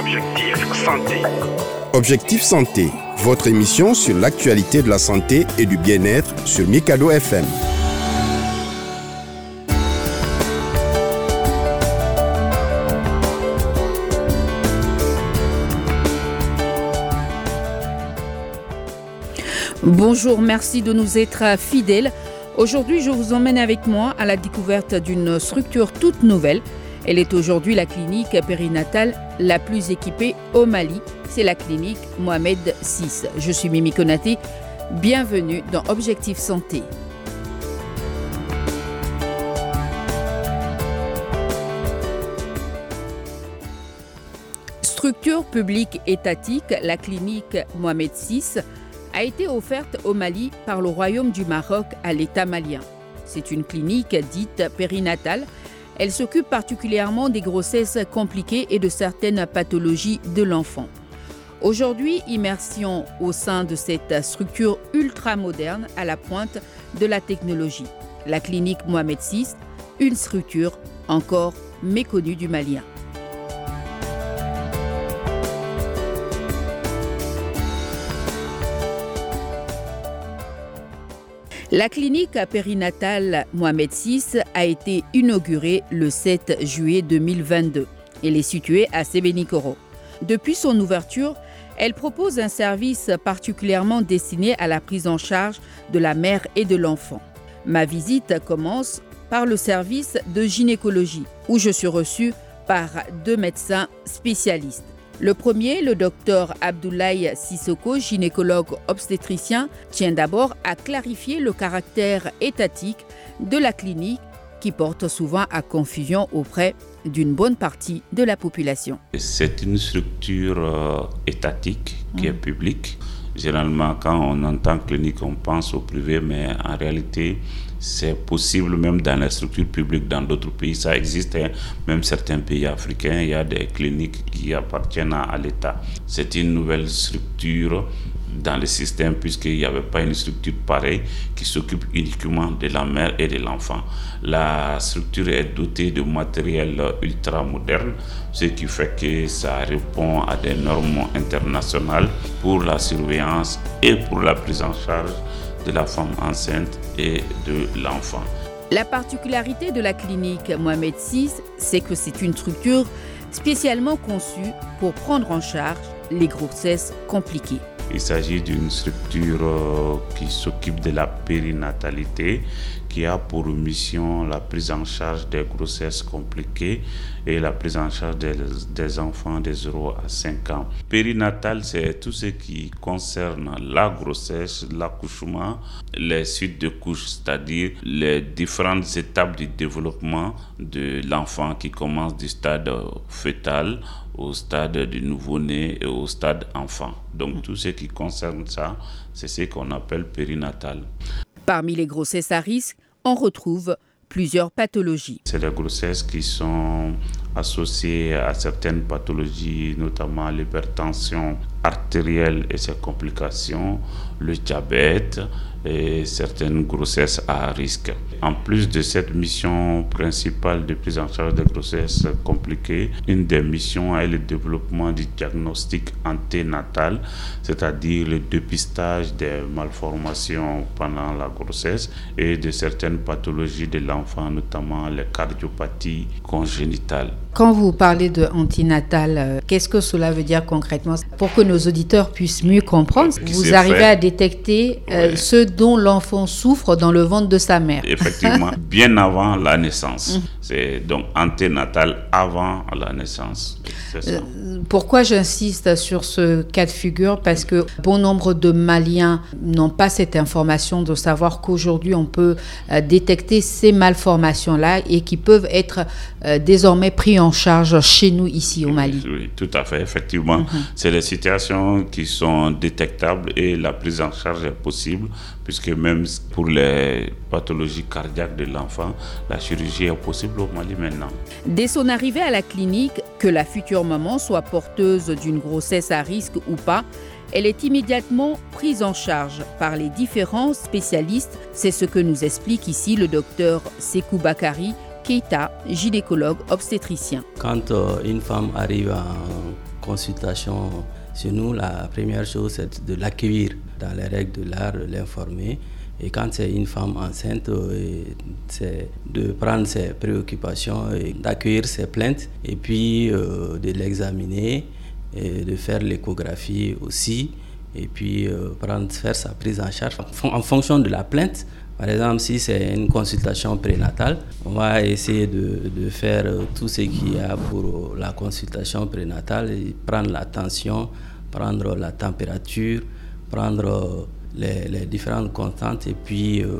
Objectif Santé. Objectif Santé, votre émission sur l'actualité de la santé et du bien-être sur Mikado FM. Bonjour, merci de nous être fidèles. Aujourd'hui, je vous emmène avec moi à la découverte d'une structure toute nouvelle. Elle est aujourd'hui la clinique périnatale la plus équipée au Mali. C'est la clinique Mohamed VI. Je suis Mimi Konaté. Bienvenue dans Objectif Santé. Structure publique étatique, la clinique Mohamed VI a été offerte au Mali par le Royaume du Maroc à l'État malien. C'est une clinique dite périnatale. Elle s'occupe particulièrement des grossesses compliquées et de certaines pathologies de l'enfant. Aujourd'hui, immersion au sein de cette structure ultra moderne à la pointe de la technologie. La clinique Mohamed VI, une structure encore méconnue du Malien. La clinique périnatale Mohamed VI a été inaugurée le 7 juillet 2022. Elle est située à Sébenikoro. Depuis son ouverture, elle propose un service particulièrement destiné à la prise en charge de la mère et de l'enfant. Ma visite commence par le service de gynécologie, où je suis reçue par deux médecins spécialistes. Le premier, le docteur Abdoulaye Sissoko, gynécologue obstétricien, tient d'abord à clarifier le caractère étatique de la clinique qui porte souvent à confusion auprès d'une bonne partie de la population. C'est une structure euh, étatique qui est publique. Généralement, quand on entend clinique, on pense au privé, mais en réalité, c'est possible même dans les structures publiques dans d'autres pays. Ça existe, hein. même certains pays africains, il y a des cliniques qui appartiennent à, l'État. C'est une nouvelle structure dans le système puisqu'il n'y avait pas une structure pareille qui s'occupe uniquement de la mère et de l'enfant. La structure est dotée de matériel ultra moderne, ce qui fait que ça répond à des normes internationales pour la surveillance et pour la prise en charge de la femme enceinte et de l'enfant. La particularité de la clinique Mohamed VI, c'est que c'est une structure spécialement conçue pour prendre en charge les grossesses compliquées. Il s'agit d'une structure euh, qui s'occupe de la périnatalité, qui a pour mission la prise en charge des grossesses compliquées et la prise en charge des, enfants de 0 à 5 ans. Périnatal, c'est tout ce qui concerne la grossesse, l'accouchement, les suites de couches, c'est-à-dire les différentes étapes du développement de l'enfant qui commence du stade fœtal au stade du nouveau-né et au stade enfant. Donc tout ce qui concerne ça, c'est ce qu'on appelle périnatal. Parmi les grossesses à risque, on retrouve plusieurs pathologies. C'est les grossesses qui sont associées à certaines pathologies, notamment l'hypertension artérielle et ses complications, le diabète, et certaines grossesses à risque. En plus de cette mission principale de prise en charge des grossesses compliquées, une des missions est le développement du diagnostic anténatal, c'est-à-dire le dépistage des malformations pendant la grossesse et de certaines pathologies de l'enfant, notamment les cardiopathies congénitales. Quand vous parlez de antinatal, euh, qu'est-ce que cela veut dire concrètement? Pour que nos auditeurs puissent mieux comprendre, vous arrivez à détecter euh, ce dont l'enfant souffre dans le ventre de sa mère. Effectivement, bien avant la naissance. Mm. C'est donc anténatal avant la naissance. Euh, pourquoi j'insiste sur ce cas de figure? Parce que bon nombre de Maliens n'ont pas cette information de savoir qu'aujourd'hui on peut détecter ces malformations-là et qui peuvent être désormais pris en charge chez nous ici au Mali. Oui, tout à fait, effectivement. Mhm. C'est des situations qui sont détectables et la prise en charge est possible puisque même pour les pathologies cardiaques de l'enfant, la chirurgie est possible au Mali maintenant. Dès son arrivée à la clinique, que la future maman soit porteuse d'une grossesse à risque ou pas, elle est immédiatement prise en charge par les différents spécialistes. C'est ce que nous explique ici le docteur Sekou Bakari, Keita, gynécologue obstétricien. Quand euh, une femme arrive consultation chez nous, la première chose, c'est de l'accueillir dans les règles de l'art, l'informer. Et quand c'est une femme enceinte, euh, c'est de prendre ses préoccupations d'accueillir ses plaintes et puis euh, de l'examiner et de faire l'échographie aussi et puis euh, prendre, faire sa prise en charge en fonction de la plainte. Par exemple, si c'est une consultation prénatale, on va essayer de, de faire tout ce qu'il y a pour la consultation prénatale, prendre la tension, prendre la température, prendre les, différentes constantes et puis euh,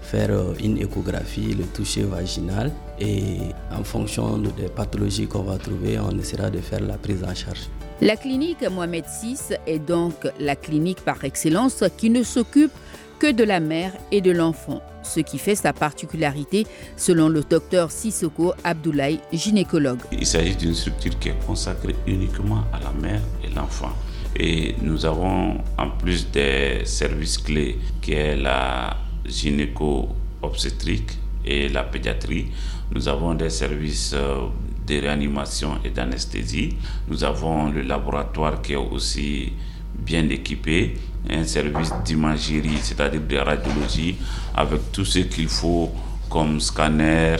faire euh, une échographie, le toucher vaginal et en fonction des pathologies qu'on va trouver, on essaiera de faire la prise en charge. La clinique Mohamed VI est donc la clinique par excellence qui ne s'occupe que de la mère et de l'enfant, ce qui fait sa particularité selon le docteur Sissoko Abdoulaye, gynécologue. Il s'agit d'une structure qui est consacrée uniquement à la mère et l'enfant. Et nous avons, en plus des services clés, qui est la gynéco-obstétrique et la pédiatrie, nous avons des services euh, de réanimation et d'anesthésie. Nous avons le laboratoire qui est aussi bien équipé, un service d'imagerie, c'est-à-dire de radiologie, avec tout ce qu'il faut comme scanner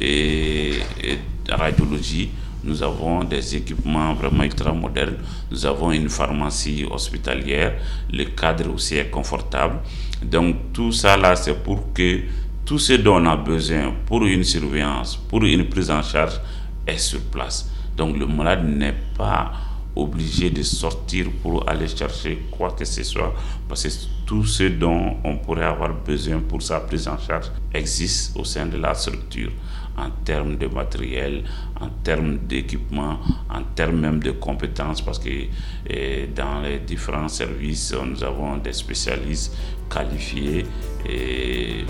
et, et radiologie nous avons des équipements vraiment ultra modernes. Nous avons une pharmacie hospitalière. Le cadre aussi est confortable. Donc tout ça là, c'est pour que tout ce dont on a besoin pour une surveillance, pour une prise en charge, est sur place. Donc le malade n'est pas obligé de sortir pour aller chercher quoi que ce soit, parce que tout ce dont on pourrait avoir besoin pour sa prise en charge existe au sein de la structure en termes de matériel, en termes d'équipement, en termes même de compétences, parce que eh, dans les différents services, nous avons des spécialistes qualifiés et,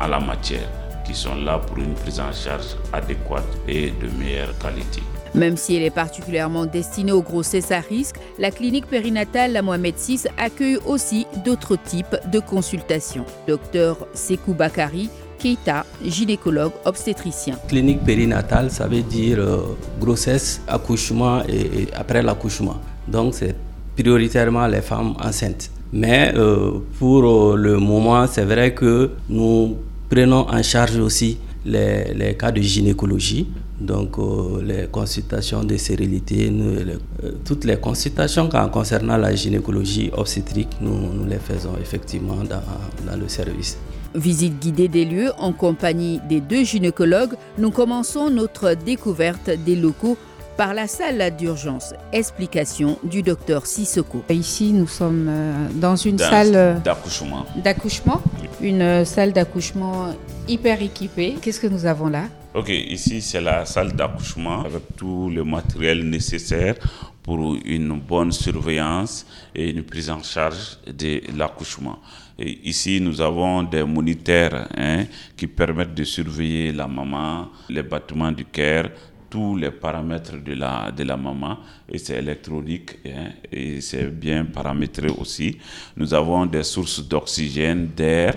à la matière qui sont là pour une prise en charge adéquate et de meilleure qualité. Même si elle est particulièrement destinée aux grossesses à risque, la clinique périnatale La Mohamed VI accueille aussi d'autres types de consultations. Docteur Sekou Bakari, Keita, gynécologue obstétricien. Clinique périnatale, ça veut dire euh, grossesse, accouchement et, après l'accouchement. Donc c'est prioritairement les femmes enceintes. Mais euh, pour euh, le moment, c'est vrai que nous prenons en charge aussi les, les cas de gynécologie donc, les consultations de stérilité, euh, toutes les consultations concernant la gynécologie obstétrique, nous, les faisons effectivement dans, le service. Visite guidée des lieux en compagnie des deux gynécologues, nous commençons notre découverte des locaux par la salle d'urgence. Explication du docteur Sissoko. Ici, nous sommes euh, dans une salle d'accouchement. D'accouchement, une salle d'accouchement hyper équipée. Qu'est-ce que nous avons là? Ok, ici c'est la salle d'accouchement avec tout le matériel nécessaire pour une bonne surveillance et une prise en charge de l'accouchement. Ici, nous avons des moniteurs hein, qui permettent de surveiller la maman, les battements du cœur, tous les paramètres de la, maman et c'est électronique hein, et c'est bien paramétré aussi. Nous avons des sources d'oxygène, d'air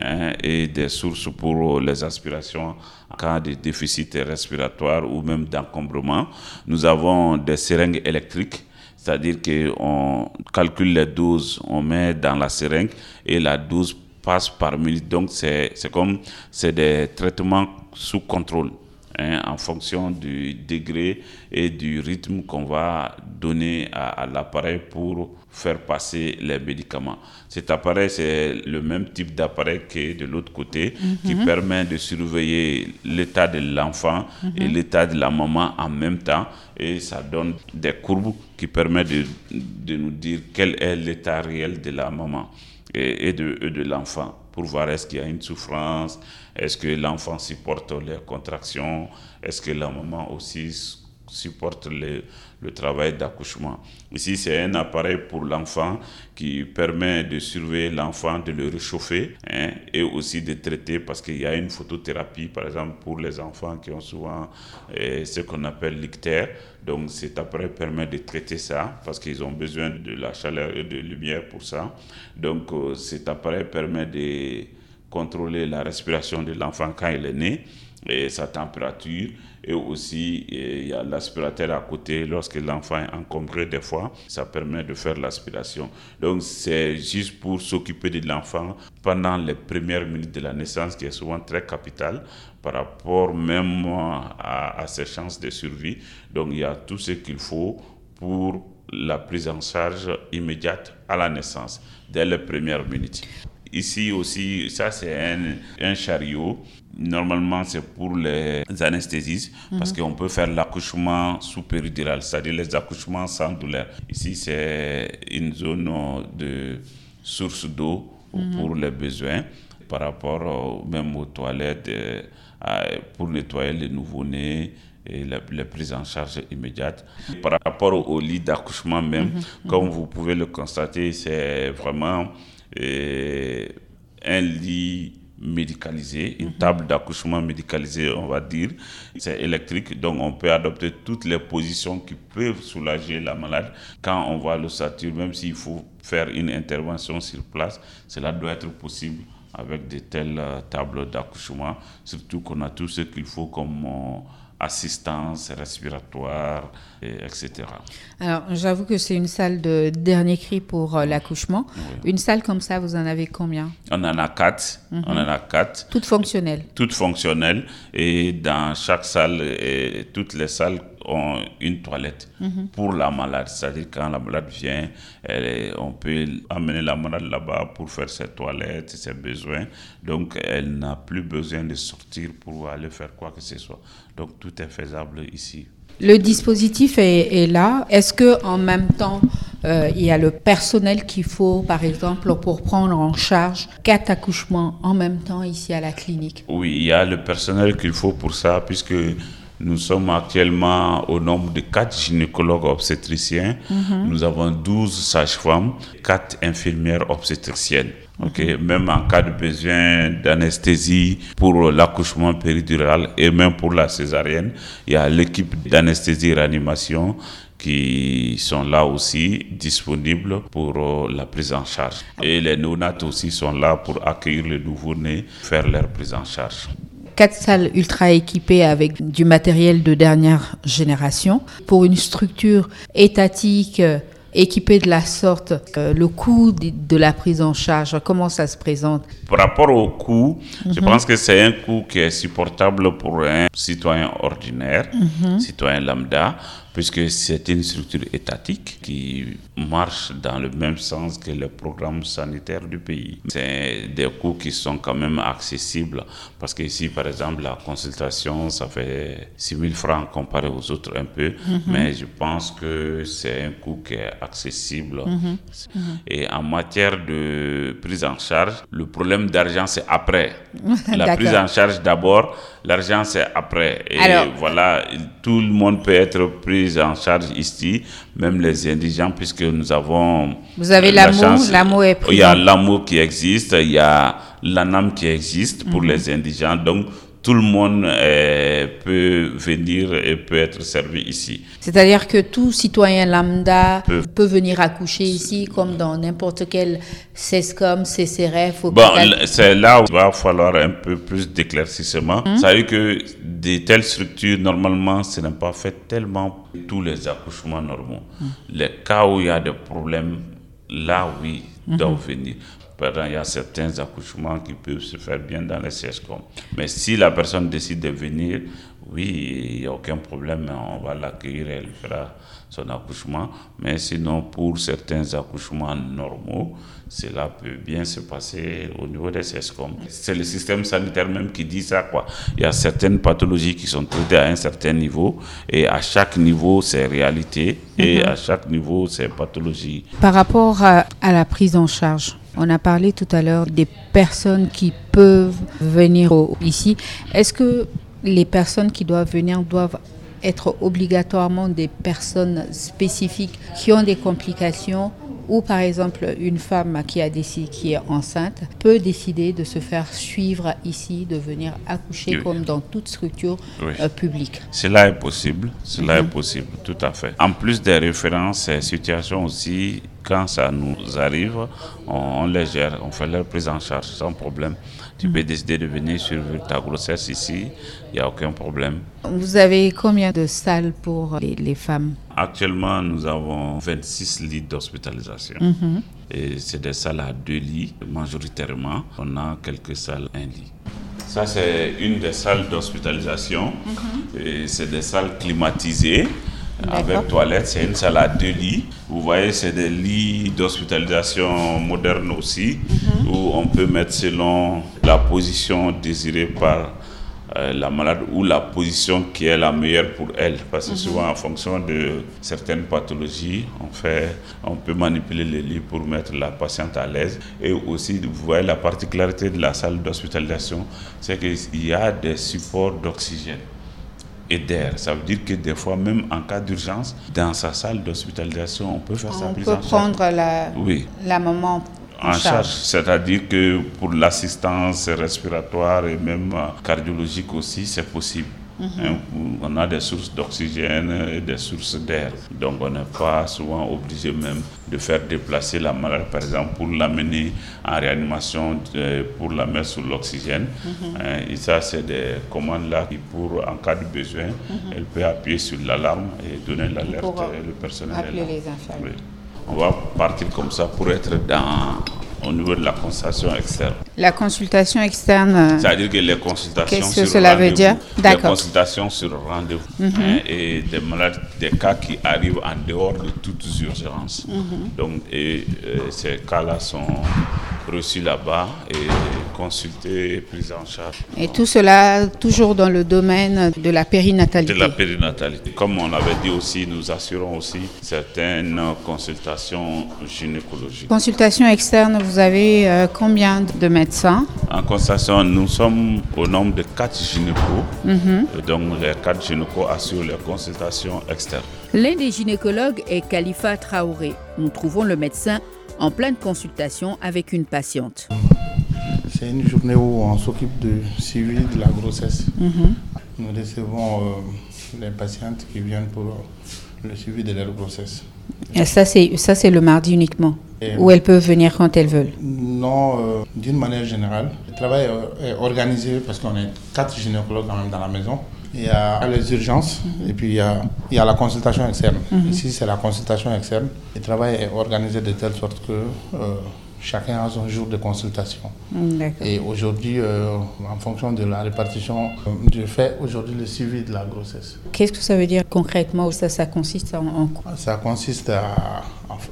Hein, et des sources pour les aspirations en cas de déficit respiratoire ou même d'encombrement. Nous avons des seringues électriques, c'est-à-dire qu'on calcule les doses, on met dans la seringue et la dose passe par minute. Donc c'est comme c'est des traitements sous contrôle. Hein, en fonction du degré et du rythme qu'on va donner à, l'appareil pour faire passer les médicaments. Cet appareil, c'est le même type d'appareil que de l'autre côté, qui mhm. permet de surveiller l'état de l'enfant et mhm. l'état de la maman en même temps. Et ça donne des courbes qui permettent de, de nous dire quel est l'état réel de la maman et, de, et de l'enfant pour voir est-ce qu'il y a une souffrance, est-ce que l'enfant supporte les contractions, est-ce que la maman aussi supporte le, le travail d'accouchement. Ici, c'est un appareil pour l'enfant qui permet de surveiller l'enfant, de le réchauffer hein, et aussi de traiter parce qu'il y a une photothérapie, par exemple, pour les enfants qui ont souvent eh, ce qu'on appelle l'ictère. Donc cet appareil permet de traiter ça parce qu'ils ont besoin de la chaleur et de lumière pour ça. Donc euh, cet appareil permet de contrôler la respiration de l'enfant quand il est né et sa température. Et aussi il y a l'aspirateur à côté. Lorsque l'enfant est encombré des fois ça permet de faire l'aspiration. Donc c'est juste pour s'occuper de l'enfant pendant les premières minutes de la naissance qui est souvent très capital par rapport même à, à ses chances de survie. Donc il y a tout ce qu'il faut pour la prise en charge immédiate à la naissance dès les premières minutes. Ici aussi, ça c'est un, un, chariot. Normalement, c'est pour les anesthésistes parce mhm. qu'on peut faire l'accouchement sous péridural, c'est-à-dire les accouchements sans douleur. Ici, c'est une zone de source d'eau mhm. pour les besoins par rapport même aux toilettes euh, pour nettoyer les nouveau-nés et la, prise en charge immédiate. Par rapport au, lit d'accouchement même, mhm. comme vous pouvez le constater, c'est vraiment un lit médicalisé, une table d'accouchement médicalisée, on va dire. C'est électrique, donc on peut adopter toutes les positions qui peuvent soulager la malade. Quand on voit l'ossature, même s'il faut faire une intervention sur place, cela doit être possible avec de telles euh, tables d'accouchement, surtout qu'on a tout ce qu'il faut comme... Euh, assistance respiratoire, etc. Alors, j'avoue que c'est une salle de dernier cri pour euh, l'accouchement. Une salle comme ça, vous en avez combien? On en a quatre. On en a quatre. Toutes fonctionnelles Toutes fonctionnelles. Et dans chaque salle, et toutes les salles ont une toilette mhm. pour la malade. C'est-à-dire quand la malade vient, elle on peut amener la malade là-bas pour faire ses toilettes, ses besoins. Donc elle n'a plus besoin de sortir pour aller faire quoi que ce soit. Donc tout est faisable ici. Le dispositif est, là. Est-ce que en même temps, euh, il y a le personnel qu'il faut, par exemple, pour prendre en charge quatre accouchements en même temps ici à la clinique? Oui, il y a le personnel qu'il faut pour ça, puisque nous sommes actuellement au nombre de 4 gynécologues obstétriciens. Mhm. Nous avons 12 sages-femmes, 4 infirmières obstétriciennes. Okay. Mhm. Même en cas de besoin d'anesthésie pour l'accouchement péridural et même pour la césarienne, il y a l'équipe d'anesthésie réanimation qui sont là aussi disponibles pour euh, la prise en charge. Et les néonates aussi sont là pour accueillir les nouveau-nés, faire leur prise en charge quatre salles ultra équipées avec du matériel de dernière génération. Pour une structure étatique euh, équipée de la sorte, euh, le coût de, la prise en charge, comment ça se présente? Par rapport au coût, je mhm. pense que c'est un coût qui est supportable pour un citoyen ordinaire, mhm. citoyen lambda, puisque c'est une structure étatique qui marche dans le même sens que le programme sanitaire du pays. C'est des coûts qui sont quand même accessibles, parce que ici, par exemple, la consultation, ça fait 6 000 francs comparé aux autres un peu, mhm. mais je pense que c'est un coût qui est accessible. Mhm. Mhm. Et en matière de prise en charge, le problème d'argent, c'est après. la prise en charge d'abord, l'argent, c'est après. Et voilà, tout le monde peut être pris en charge ici, même les indigents, puisque nous avons. Vous avez l'amour, l'amour est Il y a l'amour qui existe, il y a l'anam qui existe pour mhm. les indigents. Donc, tout le monde euh, peut venir et peut être servi ici. C'est-à-dire que tout citoyen lambda peut, venir accoucher ici comme dans n'importe quel CESCOM, CCRF. Bon, c'est là où il va falloir un peu plus d'éclaircissement. Ça Ça veut dire que de telles structures, normalement, ce n'est pas fait tellement tous les accouchements normaux. Hum. Les cas où il y a des problèmes, là, oui, doivent venir il y a certains accouchements qui peuvent se faire bien dans les CSCOM. Mais si la personne décide de venir, oui, il n'y a aucun problème, on va l'accueillir, elle fera son accouchement. Mais sinon, pour certains accouchements normaux, cela peut bien se passer au niveau des CSCOM. C'est le système sanitaire même qui dit ça. Quoi. Il y a certaines pathologies qui sont traitées à un certain niveau et à chaque niveau, c'est réalité et mhm. à chaque niveau, c'est pathologie. Par rapport à la prise en charge, on a parlé tout à l'heure des personnes qui peuvent venir ici. Est-ce que les personnes qui doivent venir doivent être obligatoirement des personnes spécifiques qui ont des complications ou par exemple une femme qui a décidé qui est enceinte peut décider de se faire suivre ici, de venir accoucher comme dans toute structure euh, publique. Cela est possible, cela est mhm. possible, tout à fait. En plus des références, ces situations aussi quand ça nous arrive, on, les gère, on fait leur prise en charge sans problème. Tu peux décider de venir survivre ta grossesse ici, il n'y a aucun problème. Vous avez combien de salles pour les, femmes? Actuellement, nous avons 26 lits d'hospitalisation. Mhm. Et c'est des salles à deux lits, majoritairement. On a quelques salles un lit. Ça, c'est une des salles d'hospitalisation. Mhm. C'est des salles climatisées avec toilettes. C'est une salle à deux lits. Vous voyez, c'est des lits d'hospitalisation modernes aussi, mhm. où on peut mettre selon la position désirée par la malade ou la position qui est la meilleure pour elle. Parce que souvent, en fonction de certaines pathologies, on, fait, on peut manipuler les lits pour mettre la patiente à l'aise. Et aussi, vous voyez, la particularité de la salle d'hospitalisation, c'est qu'il y a des supports d'oxygène et d'air. Ça veut dire que des fois, même en cas d'urgence, dans sa salle d'hospitalisation, on peut faire sa prise en charge. On peut prendre la, oui. la maman en, charge. C'est-à-dire que pour l'assistance respiratoire et même cardiologique aussi, c'est possible. Hein, on a des sources d'oxygène et des sources d'air. Donc on n'est pas souvent obligé même de faire déplacer la malade, par exemple, pour l'amener en réanimation, euh, pour la mettre sous l'oxygène. Hein, et ça, c'est des commandes-là qui, pour, en cas de besoin, elle peut appuyer sur l'alarme et donner l'alerte et le personnel. Appeler les infirmiers. On va partir comme ça pour être dans au niveau de la consultation externe. La consultation externe. Euh, C'est-à-dire que les consultations Qu'est-ce que cela veut dire? D'accord. Les consultations sur rendez-vous mhm. hein, et des malades, des cas qui arrivent en dehors de toutes urgences. Mhm. Donc, et, euh, ces cas-là sont reçus là-bas et consultés et pris en charge. Et tout cela toujours dans le domaine de la périnatalité. De la périnatalité. Comme on l'avait dit aussi, nous assurons aussi certaines consultations gynécologiques. Consultation externe, vous avez euh, combien de médecins? En consultation, nous sommes au nombre de quatre gynécos. Mhm. Donc les quatre gynécos assurent les consultations externes. L'un des gynécologues est Khalifa Traoré. Nous trouvons le médecin en pleine consultation avec une patiente. C'est une journée où on s'occupe de suivi de la grossesse. Mhm. Nous recevons euh, les patientes qui viennent pour le suivi de leur grossesse. Et ça, c'est, ça, c'est le mardi uniquement Ou elles peuvent venir quand elles veulent? Non, euh, d'une manière générale. Le travail est organisé parce qu'on est quatre gynécologues quand même dans la maison. Il y a les urgences et puis il y a, il y a la consultation externe. Mhm. Ici, c'est la consultation externe. Le travail est organisé de telle sorte que euh, chacun a son jour de consultation. Et aujourd'hui, euh, en fonction de la répartition, euh, je fais aujourd'hui le suivi de la grossesse. Qu'est-ce que ça veut dire concrètement ça, ça consiste en, quoi? Ça consiste à,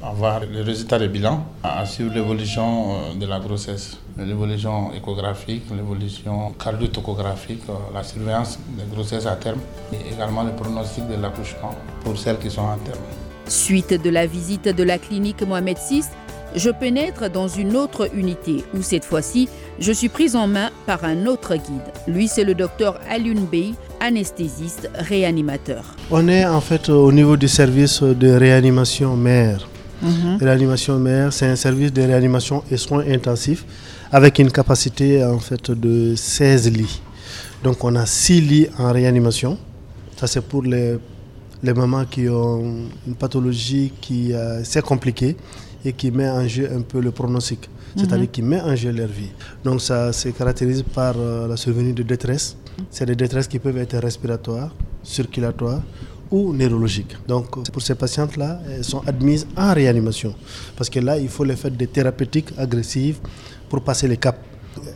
avoir le résultat du bilan, à suivre l'évolution de la grossesse, l'évolution échographique, l'évolution cardiotocographique, la surveillance des grossesses à terme et également le pronostic de l'accouchement pour celles qui sont à terme. Suite de la visite de la clinique Mohamed VI, je pénètre dans une autre unité où cette fois-ci, je suis prise en main par un autre guide. Lui, c'est le docteur Alun Bey, anesthésiste réanimateur. On est en fait au niveau du service de réanimation mère. Mhm. Réanimation mère, c'est un service de réanimation et soins intensifs avec une capacité en fait de 16 lits. Donc on a 6 lits en réanimation. Ça c'est pour les, les mamans qui ont une pathologie qui euh, c'est compliqué et qui met en jeu un peu le pronostic, c'est-à-dire mhm. qui met en jeu leur vie. Donc ça se caractérise par euh, la survenue de détresse. C'est des détresses qui peuvent être respiratoires, circulatoires ou neurologiques. Donc pour ces patientes-là, elles sont admises en réanimation parce que là, il faut les faire des thérapeutiques agressives pour passer les caps.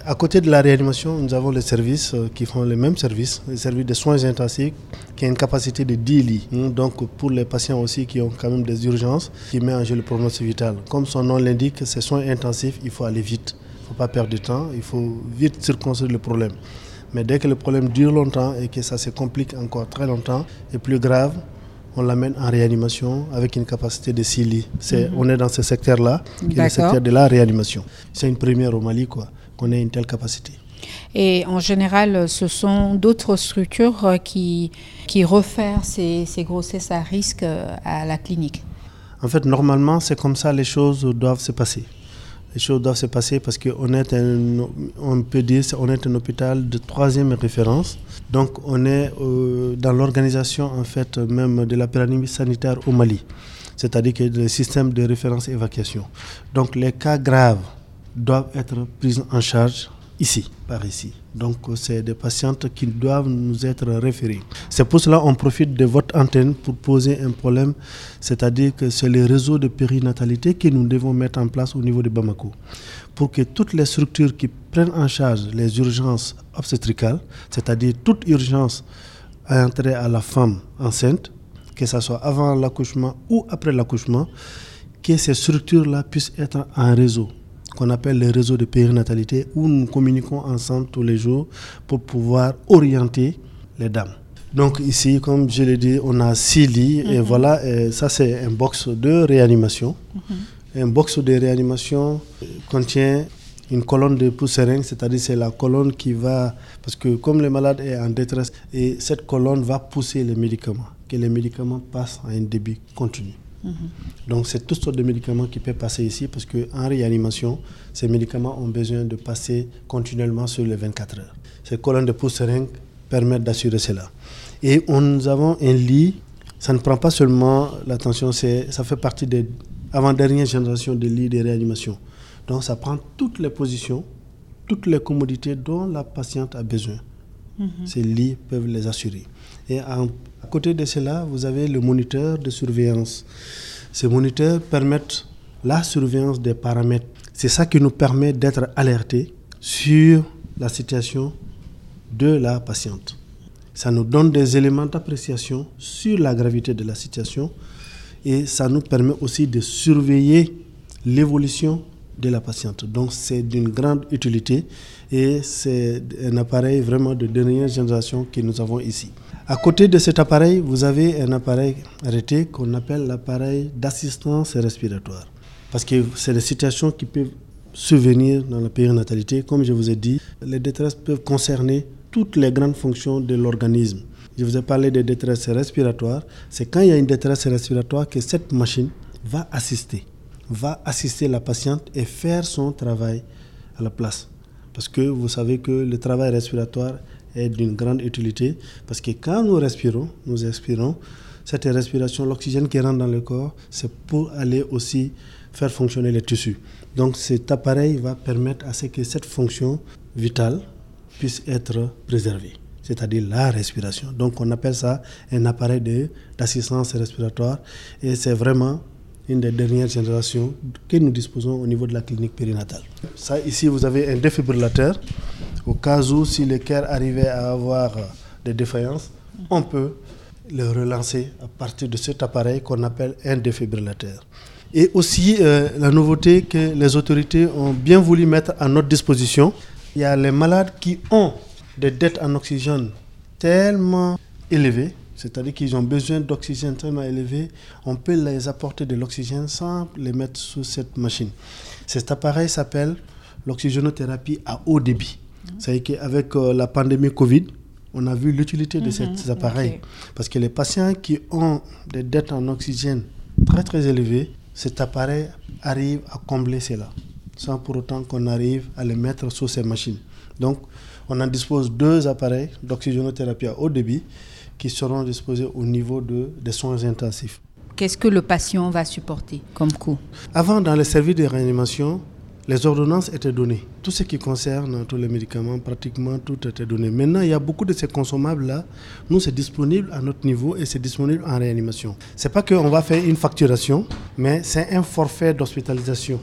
À côté de la réanimation, nous avons les services euh, qui font les mêmes services, les services de soins intensifs qui a une capacité de 10 lits. Hein. Donc pour les patients aussi qui ont quand même des urgences, qui met en jeu le pronostic vital. Comme son nom l'indique, ces soins intensifs, il faut aller vite. Il ne faut pas perdre de temps, il faut vite circonscrire le problème. Mais dès que le problème dure longtemps et que ça se complique encore très longtemps et plus grave, on l'amène en réanimation avec une capacité de 6 lits. Mhm. On est dans ce secteur-là, qui est le secteur de la réanimation. C'est une première au Mali, quoi qu'on ait une telle capacité. Et en général, ce sont d'autres structures euh, qui, qui refaire ces, ces grossesses à risque euh, à la clinique. En fait, normalement, c'est comme ça les choses doivent se passer. Les choses doivent se passer parce qu'on est on peut dire, on est un hôpital de troisième référence. Donc, on est euh, dans l'organisation en fait même de la pyramide sanitaire au Mali. c'est-à-dire que le système de référence évacuation. Donc les cas graves doivent être pris en charge ici, par ici. Donc, c'est des patientes qui doivent nous être référées. C'est pour cela qu'on profite de votre antenne pour poser un problème, c'est-à-dire que c'est le réseau de périnatalité que nous devons mettre en place au niveau de Bamako, pour que toutes les structures qui prennent en charge les urgences obstétricales, c'est-à-dire toute urgence à entrer à la femme enceinte, que ce soit avant l'accouchement ou après l'accouchement, que ces structures-là puissent être en réseau qu'on appelle le réseau de périnatalité, où nous communiquons ensemble tous les jours pour pouvoir orienter les dames. Donc ici, comme je l'ai dit, on a six lits et mhm. voilà, ça c'est un box de réanimation. Mhm. Un box de réanimation contient une colonne de poussering, c'est-à-dire c'est la colonne qui va, parce que comme le malade est en détresse, et cette colonne va pousser les médicaments, que les médicaments passent à un débit continu. Mhm. Donc c'est toutes sortes de médicaments qui peuvent passer ici parce qu'en réanimation, ces médicaments ont besoin de passer continuellement sur les 24 heures. Ces colonnes de pouce permettent d'assurer cela. Et nous avons un lit, ça ne prend pas seulement l'attention, ça fait partie des avant-dernières générations de lits de réanimation. Donc ça prend toutes les positions, toutes les commodités dont la patiente a besoin. Mhm. Ces lits peuvent les assurer. Et à côté de cela, vous avez le moniteur de surveillance. Ces moniteurs permettent la surveillance des paramètres. C'est ça qui nous permet d'être alertés sur la situation de la patiente. Ça nous donne des éléments d'appréciation sur la gravité de la situation et ça nous permet aussi de surveiller l'évolution de la patiente. Donc c'est d'une grande utilité et c'est un appareil vraiment de dernière génération que nous avons ici. À côté de cet appareil, vous avez un appareil arrêté qu'on appelle l'appareil d'assistance respiratoire. Parce que c'est des situations qui peuvent survenir dans la périnatalité. Comme je vous ai dit, les détresses peuvent concerner toutes les grandes fonctions de l'organisme. Je vous ai parlé des détresses respiratoires. C'est quand il y a une détresse respiratoire que cette machine va assister, va assister la patiente et faire son travail à la place. Parce que vous savez que le travail respiratoire est d'une grande utilité parce que quand nous respirons, nous expirons, cette respiration, l'oxygène qui rentre dans le corps, c'est pour aller aussi faire fonctionner les tissus. Donc cet appareil va permettre à ce que cette fonction vitale puisse être préservée, c'est-à-dire la respiration. Donc on appelle ça un appareil d'assistance respiratoire et c'est vraiment une des dernières générations que nous disposons au niveau de la clinique périnatale. Ça, ici, vous avez un défibrillateur. Au cas où, si le cœur arrivait à avoir des défaillances, on peut le relancer à partir de cet appareil qu'on appelle un défibrillateur. Et aussi, euh, la nouveauté que les autorités ont bien voulu mettre à notre disposition, il y a les malades qui ont des dettes en oxygène tellement élevées c'est-à-dire qu'ils ont besoin d'oxygène tellement élevé, on peut les apporter de l'oxygène sans les mettre sous cette machine. Cet appareil s'appelle l'oxygénothérapie à haut débit. C'est-à-dire qu'avec euh, la pandémie Covid, on a vu l'utilité de mhm, ces appareils. Parce que les patients qui ont des dettes en oxygène très très élevées, cet appareil arrive à combler cela, sans pour autant qu'on arrive à les mettre sous ces machines. Donc, on en dispose deux appareils d'oxygénothérapie à haut débit qui seront disposés au niveau de, des soins intensifs. Qu'est-ce que le patient va supporter comme coût Avant, dans les services de réanimation, les ordonnances étaient données. Tout ce qui concerne tous les médicaments, pratiquement tout était donné. Maintenant, il y a beaucoup de ces consommables-là. Nous, c'est disponible à notre niveau et c'est disponible en réanimation. Ce n'est pas qu'on va faire une facturation, mais c'est un forfait d'hospitalisation.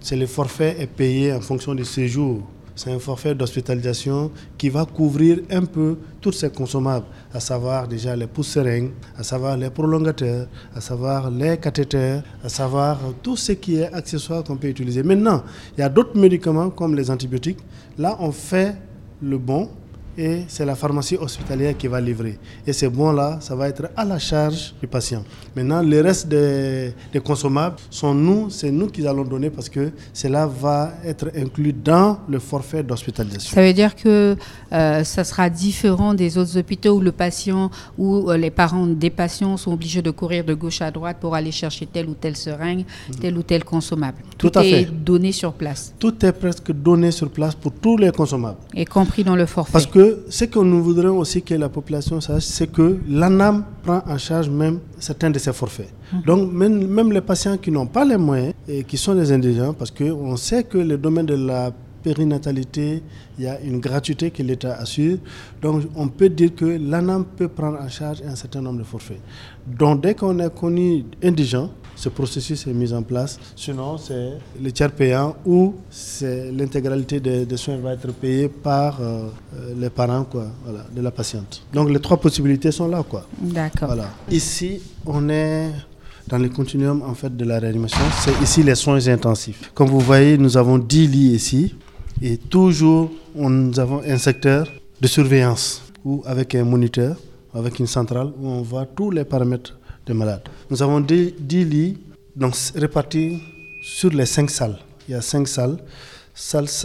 C'est le forfait est payé en fonction du séjour c'est un forfait d'hospitalisation qui va couvrir un peu tous ces consommables, à savoir déjà les pousses à savoir les prolongateurs, à savoir les cathéters, à savoir tout ce qui est accessoire qu'on peut utiliser. Maintenant, il y a d'autres médicaments comme les antibiotiques. Là, on fait le bon et c'est la pharmacie hospitalière qui va livrer. Et ces bons-là, ça va être à la charge du patient. Maintenant, le reste des, consommables sont nous, c'est nous qui allons donner parce que cela va être inclus dans le forfait d'hospitalisation. Ça veut dire que euh, ça sera différent des autres hôpitaux où le patient ou euh, les parents des patients sont obligés de courir de gauche à droite pour aller chercher telle ou telle seringue, mhm. tel ou tel consommable. Tout, Tout est donné sur place. Tout est presque donné sur place pour tous les consommables. Y compris dans le forfait. Parce que ce que nous voudrions aussi que la population sache, c'est que l'ANAM prend en charge même certains de ces forfaits. Donc même, même les patients qui n'ont pas les moyens et qui sont des indigents, parce qu'on sait que le domaine de la périnatalité, il y a une gratuité que l'État assure. Donc on peut dire que l'ANAM peut prendre en charge un certain nombre de forfaits. Donc dès qu'on est connu indigent, ce processus est mis en place. Sinon, c'est le tiers payant ou c'est l'intégralité des, soins va être payé par euh, euh, les parents quoi, voilà, de la patiente. Donc les trois possibilités sont là. Quoi. D'accord. Voilà. Ici, on est dans le continuum en fait de la réanimation. C'est ici les soins intensifs. Comme vous voyez, nous avons 10 lits ici et toujours nous avons un secteur de surveillance ou avec un moniteur, avec une centrale où on voit tous les paramètres des malades. Nous avons 10 lits répartis sur les 5 salles. Il y a 5 salles,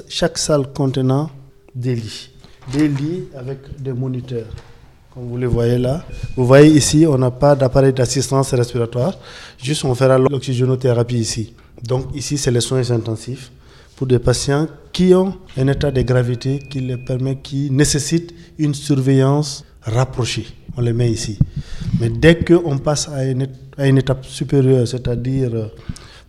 chaque salle contenant des lits. Des lits avec des moniteurs. Comme vous les voyez là. Vous voyez ici, on n'a pas d'appareil d'assistance respiratoire. Juste, on fera l'oxygénothérapie ici. Donc ici, c'est les soins intensifs pour des patients qui ont un état de gravité qui les permet, qui nécessite une surveillance rapprochée. On les met ici. Mais dès qu'on passe à une, à une, étape supérieure, c'est-à-dire euh,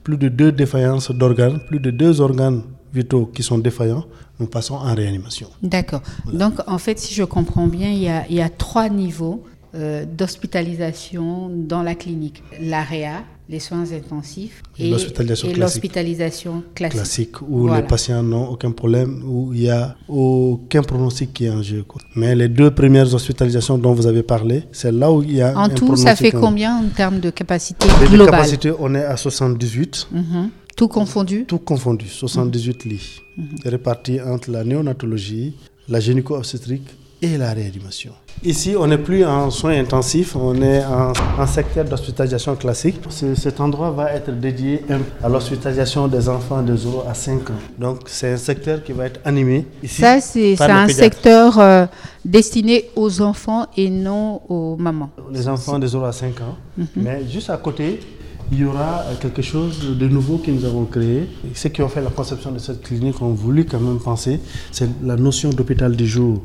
plus de deux défaillances d'organes, plus de deux organes vitaux qui sont défaillants, nous passons en réanimation. D'accord. Donc, en fait, si je comprends bien, il y a, il y a trois niveaux euh, d'hospitalisation dans la clinique. L'AREA, les soins intensifs et, l'hospitalisation classique. classique. où les patients n'ont aucun problème, où il n'y a aucun pronostic qui est en jeu. Mais les deux premières hospitalisations dont vous avez parlé, c'est là où il y a en tout, ça fait combien en termes de capacité globale De capacité, on est à 78. Mhm. Tout confondu Tout confondu, 78 lits, mhm. répartis entre la néonatologie, la gynéco-obstétrique et la réanimation. Ici, on n'est plus en soins intensifs, on est en, secteur d'hospitalisation classique. cet endroit va être dédié à l'hospitalisation des enfants de 0 à 5 ans. Donc, c'est un secteur qui va être animé ici. Ça, c'est un secteur euh, destiné aux enfants et non aux mamans. Les enfants de 0 à 5 ans. Mhm. Mais juste à côté, il y aura quelque chose de nouveau que nous avons créé. Ceux qui ont fait la conception de cette clinique ont voulu quand même penser, c'est la notion d'hôpital du jour,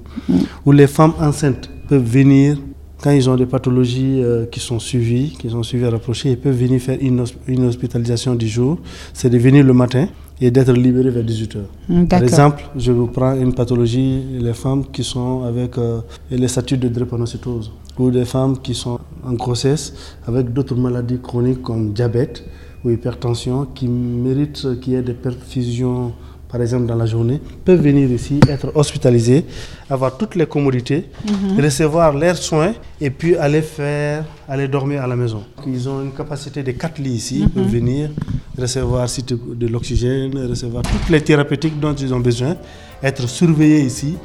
où les femmes enceintes peuvent venir quand ils ont des pathologies euh, qui sont suivies, qui sont suivies rapprochées, ils peuvent venir faire une, une hospitalisation du jour. C'est de venir le matin et d'être libérés vers 18 heures. Par exemple, je vous prends une pathologie, les femmes qui sont avec euh, les statuts de drépanocytose ou des femmes qui sont en grossesse avec d'autres maladies chroniques comme diabète ou hypertension qui méritent qu'il y ait des perfusions par exemple dans la journée, peuvent venir ici, être hospitalisés, avoir toutes les commodités, mhm. recevoir leurs soins et puis aller faire, aller dormir à la maison. Ils ont une capacité de 4 lits ici, ils peuvent mhm. venir recevoir de l'oxygène, recevoir toutes les thérapeutiques dont ils ont besoin, être surveillés ici.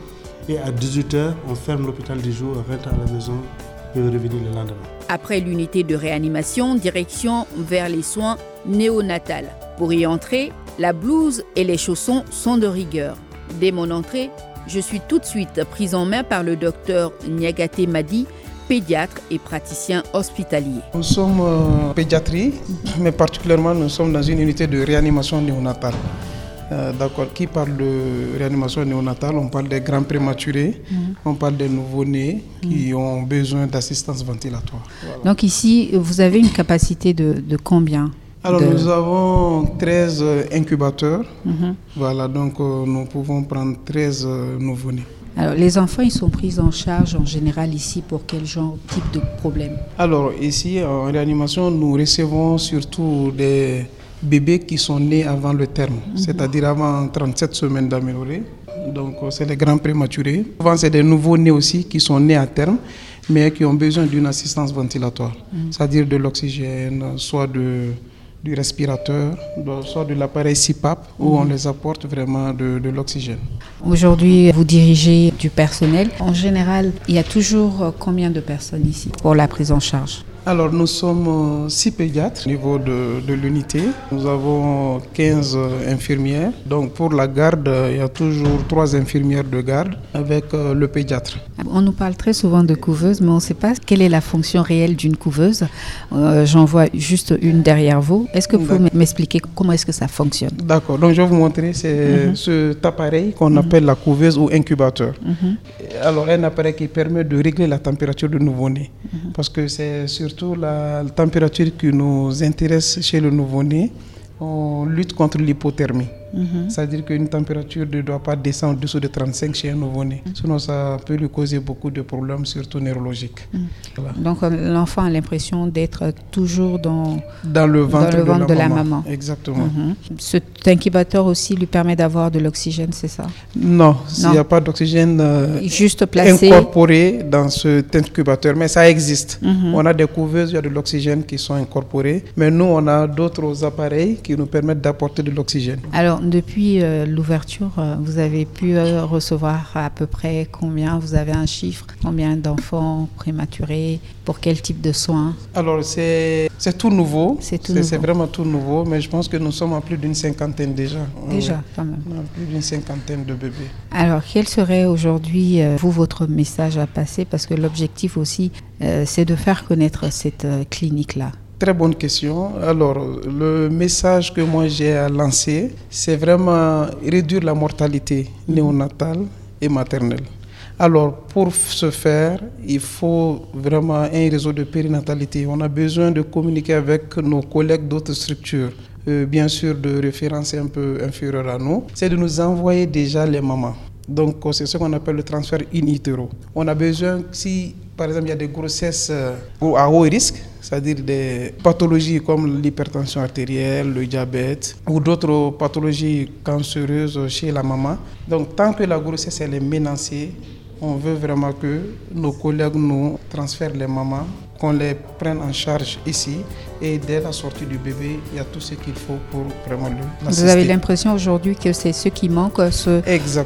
Et à 18h, on ferme l'hôpital du jour, on rentre à la maison et revenir le lendemain. Après l'unité de réanimation, direction vers les soins néonatales. Pour y entrer, la blouse et les chaussons sont de rigueur. Dès mon entrée, je suis tout de suite prise en main par le docteur Niagate Madi, pédiatre et praticien hospitalier. Nous sommes en pédiatrie, mais particulièrement nous sommes dans une unité de réanimation néonatale. Euh, d'accord, qui parle de réanimation néonatale? On parle des grands prématurés, mhm. on parle des nouveau-nés qui mhm. ont besoin d'assistance ventilatoire. Donc ici, vous avez une capacité de combien alors nous avons 13 euh, incubateurs. Mhm. Voilà, donc euh, nous pouvons prendre 13 euh, nouveau-nés. Alors les enfants, ils sont pris en charge en général ici pour quel genre, type de problème? Alors ici, en réanimation, nous recevons surtout des bébés qui sont nés avant le terme, c'est-à-dire avant 37 semaines d'amélioré. Donc c'est les grands prématurés. Souvent, c'est des nouveaux-nés aussi qui sont nés à terme mais qui ont besoin d'une assistance ventilatoire, c'est-à-dire de l'oxygène, soit de du respirateur, soit de l'appareil CPAP, où on les apporte vraiment de, de l'oxygène. Aujourd'hui, vous dirigez du personnel. En général, il y a toujours combien de personnes ici pour la prise en charge? Alors nous sommes euh, six pédiatres au niveau de, de l'unité. Nous avons 15 infirmières. Donc pour la garde, il y a toujours trois infirmières de garde avec euh, le pédiatre. On nous parle très souvent de couveuse, mais on ne sait pas quelle est la fonction réelle d'une couveuse. Euh, j'en vois juste une derrière vous. Est-ce que vous pouvez m'expliquer comment est-ce que ça fonctionne? D'accord. Donc je vais vous montrer. Mhm. cet appareil qu'on mhm. appelle la couveuse ou incubateur. Mhm. Alors un appareil qui permet de régler la température du nouveau-né. Parce que c'est sur surtout la température qui nous intéresse chez le nouveau-né. On lutte contre l'hypothermie. Mhm. C'est-à-dire qu'une température ne doit pas descendre en dessous de 35 chez un nouveau-né. Sinon, ça peut lui causer beaucoup de problèmes, surtout neurologiques. Mhm. Donc, euh, l'enfant a l'impression d'être toujours dans, dans le ventre, de, la, maman. Exactement. Cet incubateur aussi lui permet d'avoir de l'oxygène, c'est ça? Non, il n'y a pas d'oxygène euh, Juste placé. incorporé dans cet incubateur, mais ça existe. On a des couveuses, il y a de l'oxygène qui sont incorporées, mais nous, on a d'autres appareils qui nous permettent d'apporter de l'oxygène. Alors, depuis euh, l'ouverture, euh, vous avez pu euh, recevoir à peu près combien? Vous avez un chiffre? Combien d'enfants prématurés? Pour quel type de soins? Alors, c'est tout nouveau. C'est vraiment tout nouveau, mais je pense que nous sommes à plus d'une cinquantaine déjà. Déjà, quand même. plus d'une cinquantaine de bébés. Alors, quel serait aujourd'hui, vous, votre message à passer? Parce que l'objectif aussi, c'est de faire connaître cette clinique-là. Très bonne question. Alors, le message que moi j'ai à lancer, c'est vraiment réduire la mortalité néonatale et maternelle. Alors, pour ce faire, il faut vraiment un réseau de périnatalité. On a besoin de communiquer avec nos collègues d'autres structures. Euh, bien sûr, de références un peu inférieures à nous, c'est de nous envoyer déjà les mamans. Donc, c'est ce qu'on appelle le transfert in utero. On a besoin, si par exemple il y a des grossesses euh, à haut risque, c'est-à-dire des pathologies comme l'hypertension artérielle, le diabète ou d'autres pathologies cancéreuses chez la maman. Donc tant que la grossesse elle est menacée, on veut vraiment que nos collègues nous transfèrent les mamans, qu'on les prenne en charge ici. Et dès la sortie du bébé, il y a tout ce qu'il faut pour vraiment le Vous avez l'impression aujourd'hui que c'est ce qui manque, ce,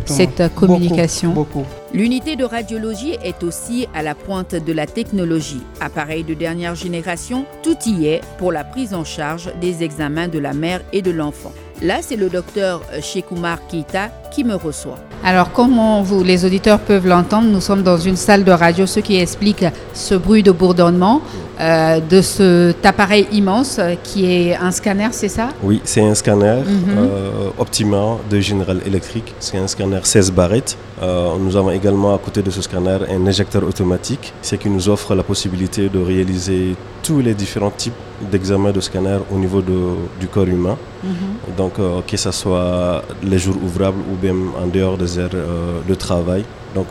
cette communication beaucoup. L'unité de radiologie est aussi à la pointe de la technologie. Appareil de dernière génération, tout y est pour la prise en charge des examens de la mère et de l'enfant. Là, c'est le docteur Shekoumar Keita qui me reçoit. Alors, comme vous, les auditeurs peuvent l'entendre, nous sommes dans une salle de radio, ce qui explique ce bruit de bourdonnement euh, de cet appareil immense qui est un scanner, c'est ça? Oui, c'est un scanner mhm. euh, Optima de General Electric. C'est un scanner 16 barrettes. Euh, nous avons également à côté de ce scanner un injecteur automatique, ce qui nous offre la possibilité de réaliser tous les différents types d'examens de scanner au niveau du corps humain. Mhm. Donc, que ce soit les jours ouvrables ou bien en dehors des heures de travail. Donc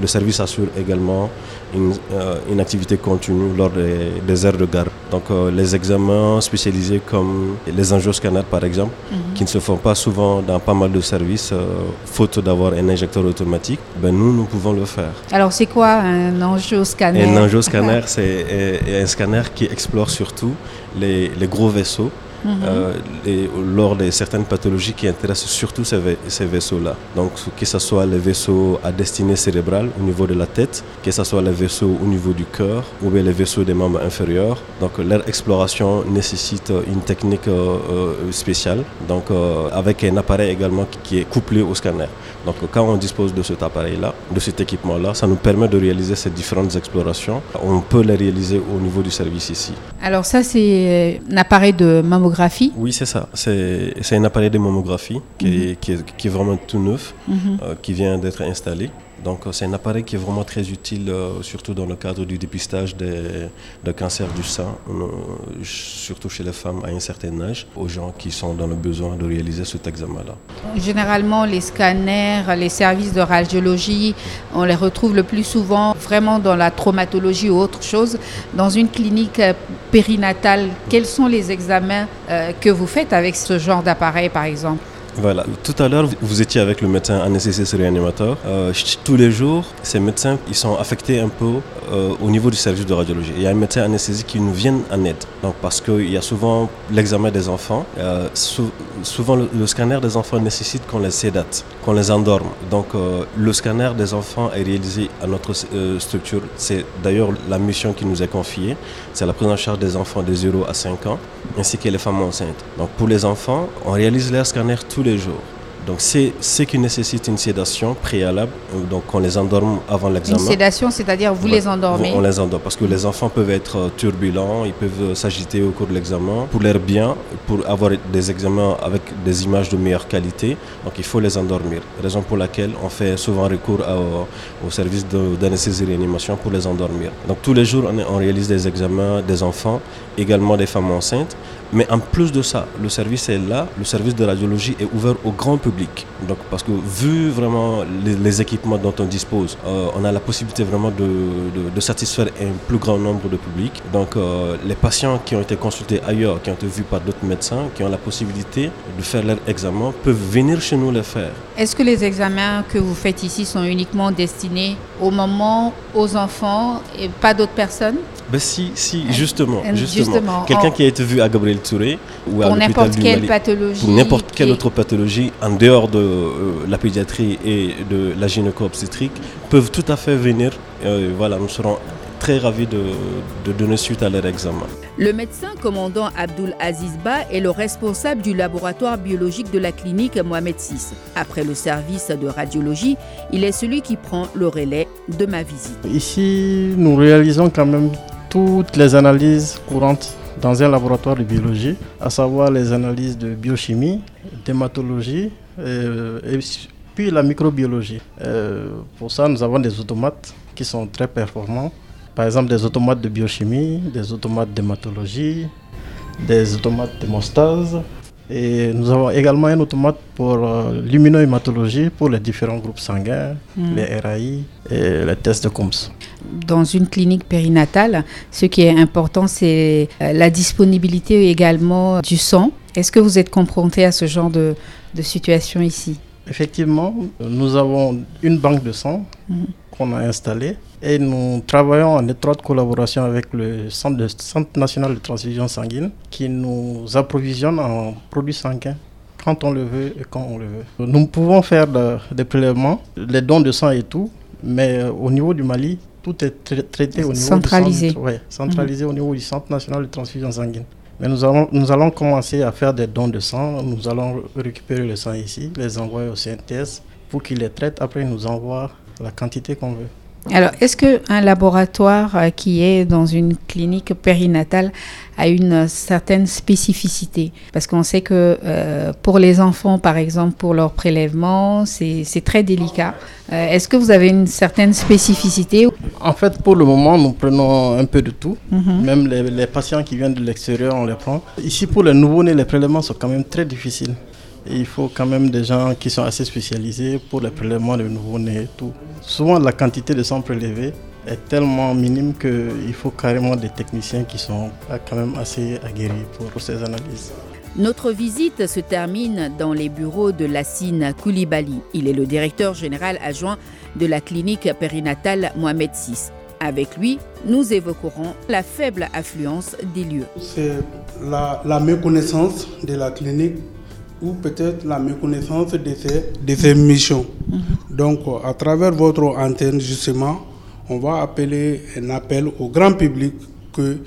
le service assure également une, euh, activité continue lors des, heures de garde. Donc euh, les examens spécialisés comme les angioscanners par exemple, mhm. qui ne se font pas souvent dans pas mal de services, euh, faute d'avoir un injecteur automatique, ben nous, nous pouvons le faire. Alors c'est quoi un angioscanner? Un angioscanner, c'est un scanner qui explore surtout les gros vaisseaux euh, et lors de certaines pathologies qui intéressent surtout ces, vaisseaux-là. Donc, que ce soit les vaisseaux à destinée cérébrale au niveau de la tête, que ce soit les vaisseaux au niveau du cœur ou bien les vaisseaux des membres inférieurs. Donc, leur exploration nécessite une technique euh, euh, spéciale, donc avec un appareil également qui est couplé au scanner. Donc, quand on dispose de cet appareil-là, de cet équipement-là, ça nous permet de réaliser ces différentes explorations. On peut les réaliser au niveau du service ici. Alors, ça, c'est un appareil de mammographie oui, c'est ça. C'est un appareil de mammographie qui, est, mhm. qui, est, vraiment tout neuf, mhm. euh, qui vient d'être installé. Donc euh, c'est un appareil qui est vraiment très utile, euh, surtout dans le cadre du dépistage de cancer du sein, surtout chez les femmes à un certain âge, aux gens qui sont dans le besoin de réaliser cet examen-là. Généralement, les scanners, les services de radiologie, on les retrouve le plus souvent vraiment dans la traumatologie ou autre chose. Dans une clinique périnatale, quels sont les examens que vous faites avec ce genre d'appareil, par exemple? Voilà, tout à l'heure, vous étiez avec le médecin anesthésiste réanimateur. Euh, tous les jours, ces médecins, ils sont affectés un peu euh, au niveau du service de radiologie. Il y a un médecin anesthésiste qui nous vient en aide. Donc, parce qu'il y a souvent l'examen des enfants. Euh, souvent, le, scanner des enfants nécessite qu'on les sédate, qu'on les endorme. Donc, le scanner des enfants est réalisé à notre structure. C'est d'ailleurs la mission qui nous est confiée. C'est la prise en charge des enfants de 0 à 5 ans, ainsi que les femmes enceintes. Donc, pour les enfants, on réalise leur scanner tous les jours. Donc c'est ce qui nécessite une sédation préalable, euh, donc on les endorme avant l'examen. Une sédation, c'est-à-dire vous les endormez On les endort parce que les enfants peuvent être euh, turbulents, ils peuvent s'agiter au cours de l'examen. Pour leur bien, pour avoir des examens avec des images de meilleure qualité, donc il faut les endormir. Raison pour laquelle on fait souvent recours au, service d'anesthésie et réanimation pour les endormir. Donc tous les jours, on réalise des examens des enfants, également des femmes enceintes. Mais en plus de ça, le service est là, le service de radiologie est ouvert au grand public. Donc, parce que vu vraiment les, équipements dont on dispose, euh, on a la possibilité vraiment de, satisfaire un plus grand nombre de publics. Donc, euh, les patients qui ont été consultés ailleurs, qui ont été vus par d'autres médecins, qui ont la possibilité de faire leur examen, peuvent venir chez nous les faire. Est-ce que les examens que vous faites ici sont uniquement destinés aux mamans, aux enfants et pas d'autres personnes? Ben si, si, justement, justement. Quelqu'un qui a été vu à Gabriel Touré ou à pour n'importe quelle pathologie, pour n'importe quelle autre pathologie en dehors de euh, la pédiatrie et de la gynéco-obstétrique peuvent tout à fait venir. Euh, voilà, nous serons très ravis de, de, donner suite à leur examen. Le médecin commandant Abdul Azizba est le responsable du laboratoire biologique de la clinique Mohamed VI. Après le service de radiologie, il est celui qui prend le relais de ma visite. Ici, nous réalisons quand même toutes les analyses courantes dans un laboratoire de biologie, à savoir les analyses de biochimie, d'hématologie euh, et, puis la microbiologie. Euh, pour ça, nous avons des automates qui sont très performants. Par exemple, des automates de biochimie, des automates d'hématologie, des automates d'hémostase, et nous avons également un automate pour euh, l'immunohématologie pour les différents groupes sanguins, hmm. les RAI et les tests de COMS. Dans une clinique périnatale, ce qui est important, c'est euh, la disponibilité également du sang. Est-ce que vous êtes confronté à ce genre de, de situation ici? Effectivement, nous avons une banque de sang hmm. qu'on a installée et nous travaillons en étroite collaboration avec le Centre, Centre national de transfusion sanguine qui nous approvisionne en produits sanguins quand on le veut et quand on le veut. Nous pouvons faire des prélèvements, les dons de sang et tout, mais euh, au niveau du Mali, tout est traité au niveau centralisé. Du centre, centralisé au niveau du Centre national de transfusion sanguine. Mais nous allons, nous allons commencer à faire des dons de sang. Nous allons récupérer le sang ici, les envoyer au CNTS pour qu'ils les traitent. Après, ils nous envoient la quantité qu'on veut. Alors, est-ce qu'un laboratoire euh, qui est dans une clinique périnatale a une certaine spécificité? Parce qu'on sait que euh, pour les enfants, par exemple, pour leur prélèvement, c'est très délicat. Euh, est-ce que vous avez une certaine spécificité? En fait, pour le moment, nous prenons un peu de tout. Mhm. Même les, les patients qui viennent de l'extérieur, on les prend. Ici, pour les nouveau-nés, les prélèvements sont quand même très difficiles il faut quand même des gens qui sont assez spécialisés pour le prélèvement de nouveau-nés et tout. Souvent, la quantité de sang prélevé est tellement minime qu'il faut carrément des techniciens qui sont quand même assez aguerris pour ces analyses. Notre visite se termine dans les bureaux de Lassine Koulibaly. Il est le directeur général adjoint de la clinique périnatale Mohamed VI. Avec lui, nous évoquerons la faible affluence des lieux. C'est la, la méconnaissance de la clinique ou peut-être la méconnaissance de ces, de ces missions. Mhm. Donc, à travers votre antenne, justement, on va appeler un appel au grand public que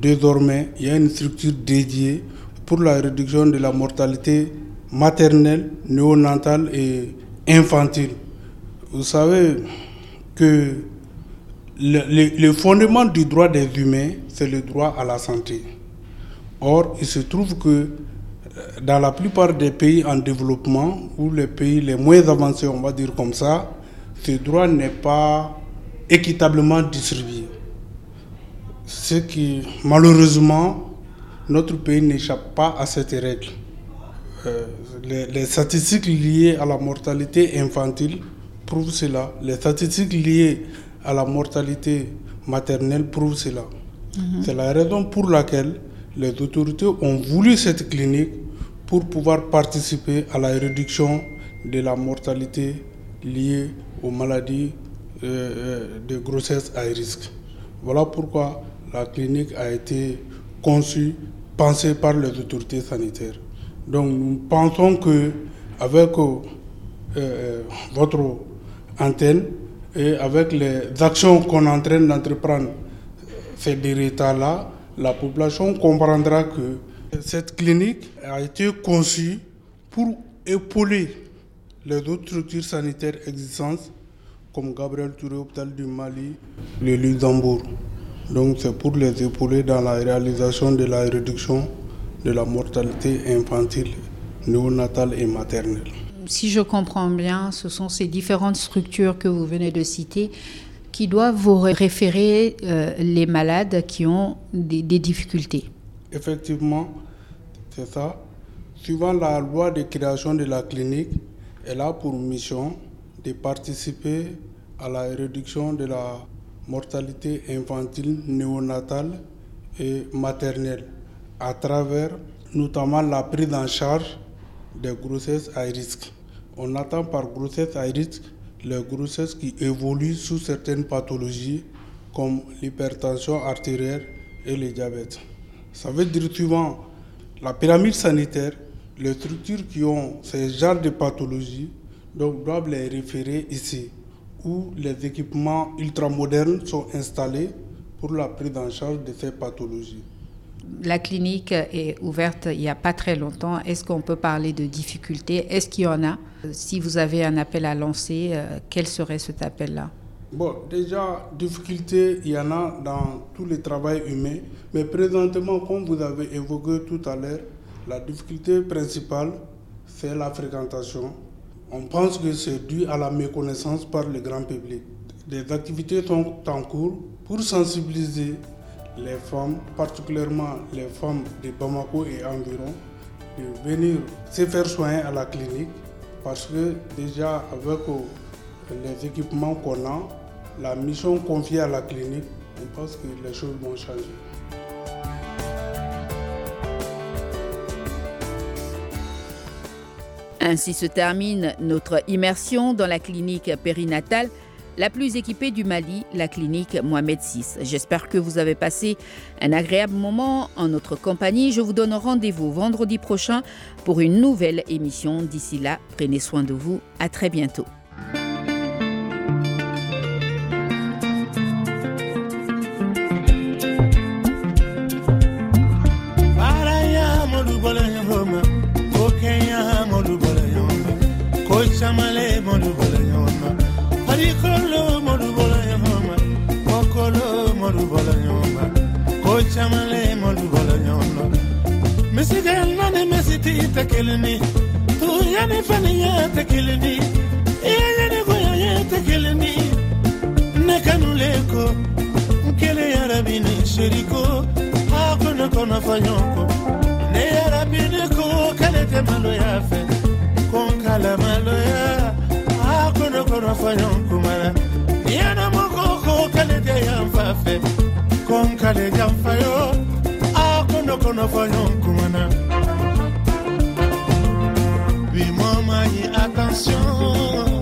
désormais, il y a une structure dédiée pour la réduction de la mortalité maternelle, néonatale et infantile. Vous savez que le, le fondement du droit des humains, c'est le droit à la santé. Or, il se trouve que dans la plupart des pays en développement, ou les pays les moins avancés, on va dire comme ça, ce droit n'est pas équitablement distribué. Ce qui, malheureusement, notre pays n'échappe pas à cette règle. Euh, les, les, statistiques liées à la mortalité infantile prouvent cela. Les statistiques liées à la mortalité maternelle prouvent cela. Mhm. C'est la raison pour laquelle les autorités ont voulu cette clinique pour pouvoir participer à la réduction de la mortalité liée aux maladies euh, euh, de grossesse à risque. Voilà pourquoi la clinique a été conçue, pensée par les autorités sanitaires. Donc nous pensons que avec euh, votre antenne et avec les actions qu'on est en train d'entreprendre ces derniers là la population comprendra que cette clinique a été conçue pour épauler les autres structures sanitaires existantes, comme Gabriel Touré, Hôpital du Mali, le Luxembourg. Donc c'est pour les épauler dans la réalisation de la réduction de la mortalité infantile, néonatale et maternelle. Si je comprends bien, ce sont ces différentes structures que vous venez de citer qui doivent vous référer euh, les malades qui ont des, des difficultés. Effectivement, c'est ça. Suivant la loi de création de la clinique, elle a pour mission de participer à la réduction de la mortalité infantile, néonatale et maternelle à travers notamment la prise en charge des grossesses à risque. On attend par grossesse à risque les grossesses qui évoluent sous certaines pathologies comme l'hypertension artérielle et le diabète. Ça veut dire suivant la pyramide sanitaire, les structures qui ont ces genres de pathologies doivent les référer ici, où les équipements ultramodernes sont installés pour la prise en charge de ces pathologies. La clinique est ouverte il n'y a pas très longtemps. Est-ce qu'on peut parler de difficultés? Est-ce qu'il y en a? Si vous avez un appel à lancer, euh, quel serait cet appel-là? Bon, déjà, difficultés, il y en a dans tout le travail humain. Mais présentement, comme vous avez évoqué tout à l'heure, la difficulté principale, c'est la fréquentation. On pense que c'est dû à la méconnaissance par le grand public. Des activités sont en cours pour sensibiliser les femmes, particulièrement les femmes de Bamako et environ, de venir se faire soigner à la clinique parce que déjà avec les équipements qu'on a, la mission confiée à la clinique, on pense que les choses vont changer. Ainsi se termine notre immersion dans la clinique périnatale la plus équipée du Mali, la clinique Mohamed VI. J'espère que vous avez passé un agréable moment en notre compagnie. Je vous donne rendez-vous vendredi prochain pour une nouvelle émission. D'ici là, prenez soin de vous. À très bientôt. te killing me. Tu yani fani ya te killing me. Iya yani goya ya te killing me. Ne kanuleko, mkele ya rabini sheriko. Hako na kona fanyoko. Ne ya rabini ko kalete malo ya fe. Konkala malo ya. Hako na kona fanyoko mara. Yana mokoko kalete ya mfafe. Konkale jamfayo. Hako na kona fanyoko mara. Puis moi, m'a attention.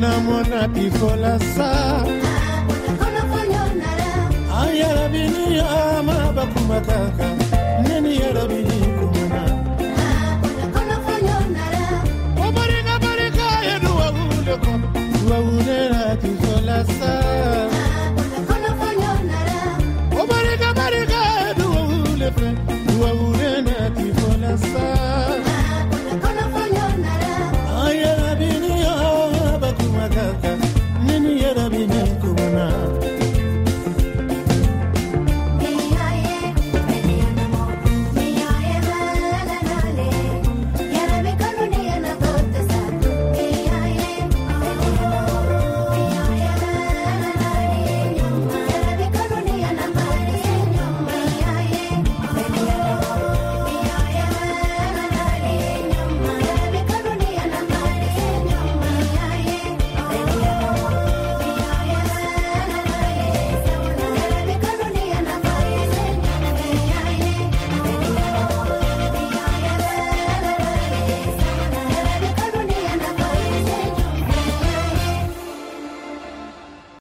Namona tifola sa. Ayarabini ama bakuma kaka neni yarabini kumana. Obarika barika yedu wawule ko wawule na tifola sa